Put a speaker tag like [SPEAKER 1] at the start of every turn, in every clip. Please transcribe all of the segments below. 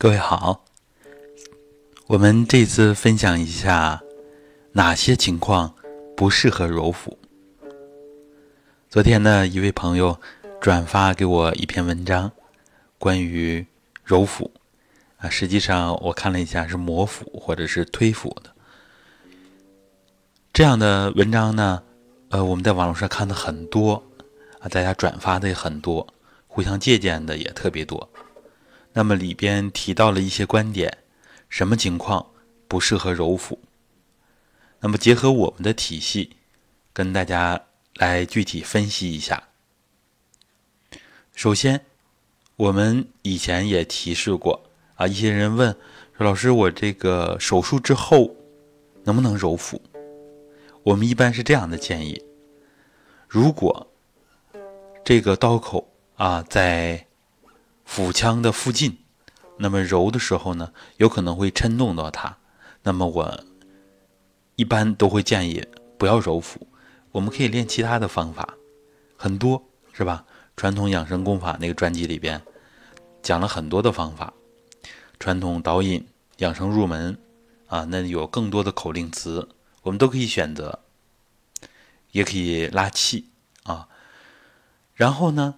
[SPEAKER 1] 各位好，我们这次分享一下哪些情况不适合揉腹。昨天呢，一位朋友转发给我一篇文章，关于揉腹啊，实际上我看了一下，是摩腹或者是推腹的这样的文章呢。呃，我们在网络上看的很多啊，大家转发的也很多，互相借鉴的也特别多。那么里边提到了一些观点，什么情况不适合揉腹？那么结合我们的体系，跟大家来具体分析一下。首先，我们以前也提示过啊，一些人问说：“老师，我这个手术之后能不能揉腹？”我们一般是这样的建议：如果这个刀口啊在腹腔的附近，那么揉的时候呢，有可能会抻动到它。那么我一般都会建议不要揉腹，我们可以练其他的方法，很多是吧？传统养生功法那个专辑里边讲了很多的方法，传统导引养生入门啊，那有更多的口令词，我们都可以选择，也可以拉气啊。然后呢，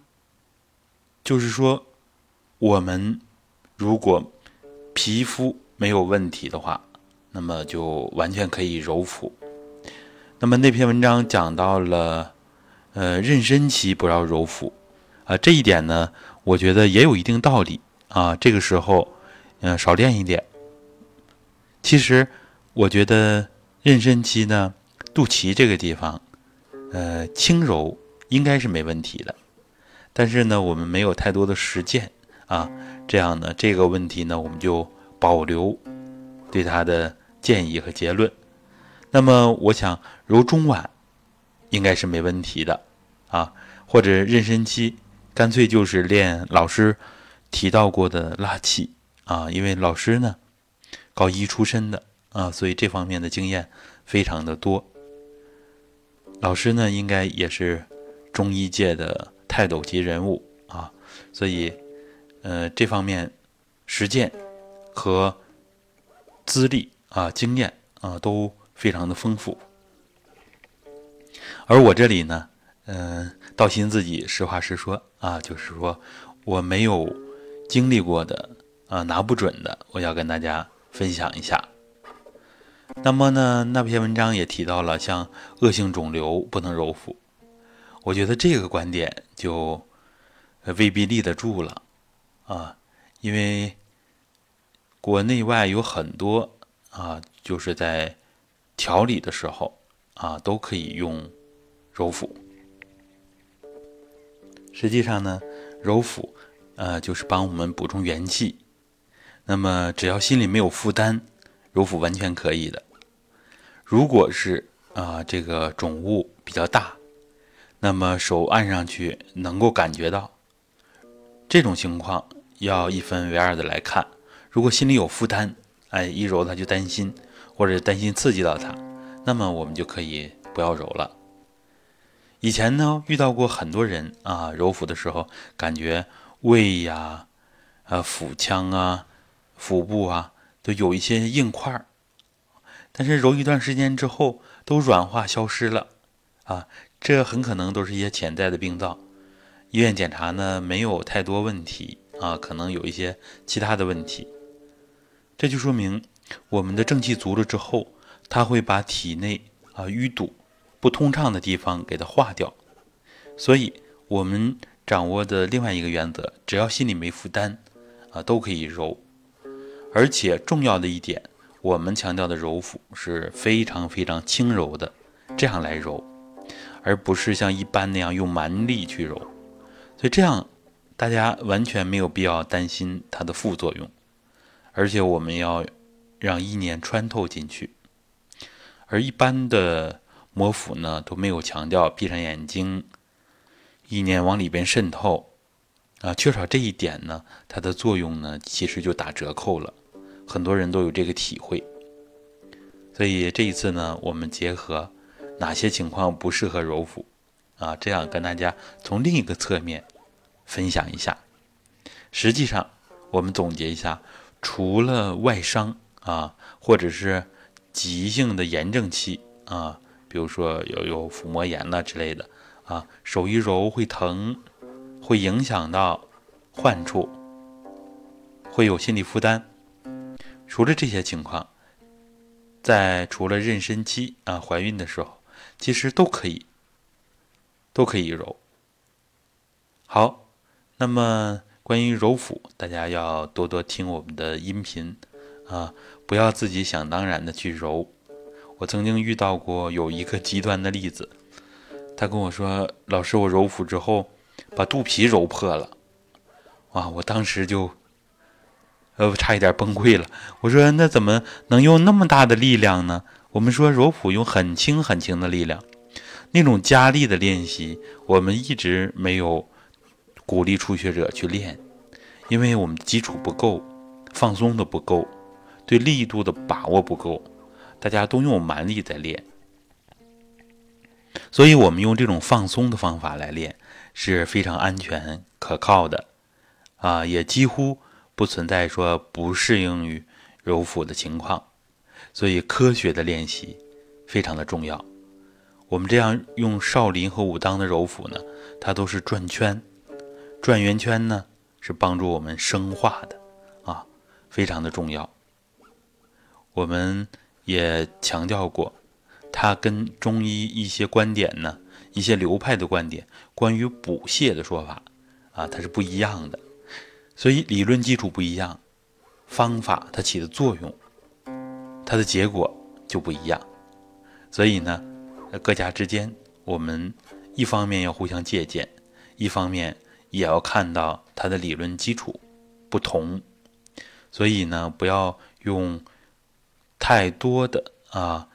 [SPEAKER 1] 就是说。我们如果皮肤没有问题的话，那么就完全可以揉腹。那么那篇文章讲到了，呃，妊娠期不要揉腹啊，这一点呢，我觉得也有一定道理啊。这个时候，嗯，少练一点。其实，我觉得妊娠期呢，肚脐这个地方，呃，轻揉应该是没问题的。但是呢，我们没有太多的实践。啊，这样呢，这个问题呢，我们就保留对他的建议和结论。那么，我想揉中脘应该是没问题的啊，或者妊娠期，干脆就是练老师提到过的拉气啊，因为老师呢高医出身的啊，所以这方面的经验非常的多。老师呢，应该也是中医界的泰斗级人物啊，所以。呃，这方面实践和资历啊、经验啊都非常的丰富，而我这里呢，嗯，道心自己实话实说啊，就是说我没有经历过的啊，拿不准的，我要跟大家分享一下。那么呢，那篇文章也提到了，像恶性肿瘤不能揉腹，我觉得这个观点就未必立得住了。啊，因为国内外有很多啊，就是在调理的时候啊，都可以用揉腹。实际上呢，揉腹呃，就是帮我们补充元气。那么只要心里没有负担，揉腹完全可以的。如果是啊，这个肿物比较大，那么手按上去能够感觉到这种情况。要一分为二的来看，如果心里有负担，哎，一揉它就担心，或者担心刺激到它，那么我们就可以不要揉了。以前呢，遇到过很多人啊，揉腹的时候感觉胃呀、啊腹腔啊、腹部啊都有一些硬块儿，但是揉一段时间之后都软化消失了，啊，这很可能都是一些潜在的病灶。医院检查呢，没有太多问题。啊，可能有一些其他的问题，这就说明我们的正气足了之后，它会把体内啊淤堵、不通畅的地方给它化掉。所以，我们掌握的另外一个原则，只要心里没负担，啊，都可以揉。而且重要的一点，我们强调的揉腹是非常非常轻柔的，这样来揉，而不是像一般那样用蛮力去揉。所以这样。大家完全没有必要担心它的副作用，而且我们要让意念穿透进去。而一般的摩腹呢都没有强调闭上眼睛，意念往里边渗透啊，缺少这一点呢，它的作用呢其实就打折扣了。很多人都有这个体会，所以这一次呢，我们结合哪些情况不适合揉腹啊，这样跟大家从另一个侧面。分享一下，实际上我们总结一下，除了外伤啊，或者是急性的炎症期啊，比如说有有腹膜炎呐之类的啊，手一揉会疼，会影响到患处，会有心理负担。除了这些情况，在除了妊娠期啊，怀孕的时候，其实都可以，都可以揉。好，那么。关于揉腹，大家要多多听我们的音频啊，不要自己想当然的去揉。我曾经遇到过有一个极端的例子，他跟我说：“老师，我揉腹之后把肚皮揉破了。”哇，我当时就呃差一点崩溃了。我说：“那怎么能用那么大的力量呢？”我们说揉腹用很轻很轻的力量，那种加力的练习，我们一直没有。鼓励初学者去练，因为我们基础不够，放松的不够，对力度的把握不够，大家都用蛮力在练，所以我们用这种放松的方法来练是非常安全可靠的，啊，也几乎不存在说不适应于揉腹的情况，所以科学的练习非常的重要。我们这样用少林和武当的揉腹呢，它都是转圈。转圆圈呢，是帮助我们生化的，啊，非常的重要。我们也强调过，它跟中医一些观点呢，一些流派的观点，关于补泻的说法，啊，它是不一样的。所以理论基础不一样，方法它起的作用，它的结果就不一样。所以呢，各家之间，我们一方面要互相借鉴，一方面。也要看到它的理论基础不同，所以呢，不要用太多的啊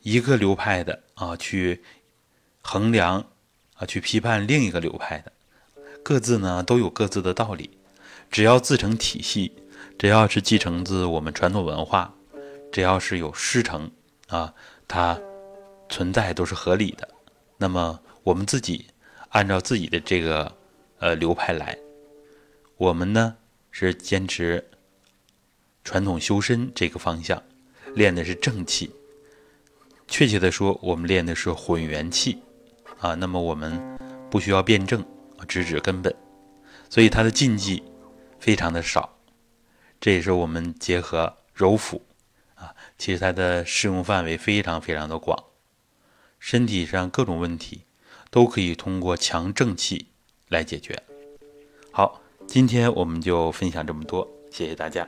[SPEAKER 1] 一个流派的啊去衡量啊去批判另一个流派的，各自呢都有各自的道理，只要自成体系，只要是继承自我们传统文化，只要是有师承啊，它存在都是合理的。那么我们自己。按照自己的这个呃流派来，我们呢是坚持传统修身这个方向，练的是正气。确切的说，我们练的是混元气啊。那么我们不需要辩证，直指根本，所以它的禁忌非常的少。这也是我们结合揉腹啊，其实它的适用范围非常非常的广，身体上各种问题。都可以通过强正气来解决。好，今天我们就分享这么多，谢谢大家。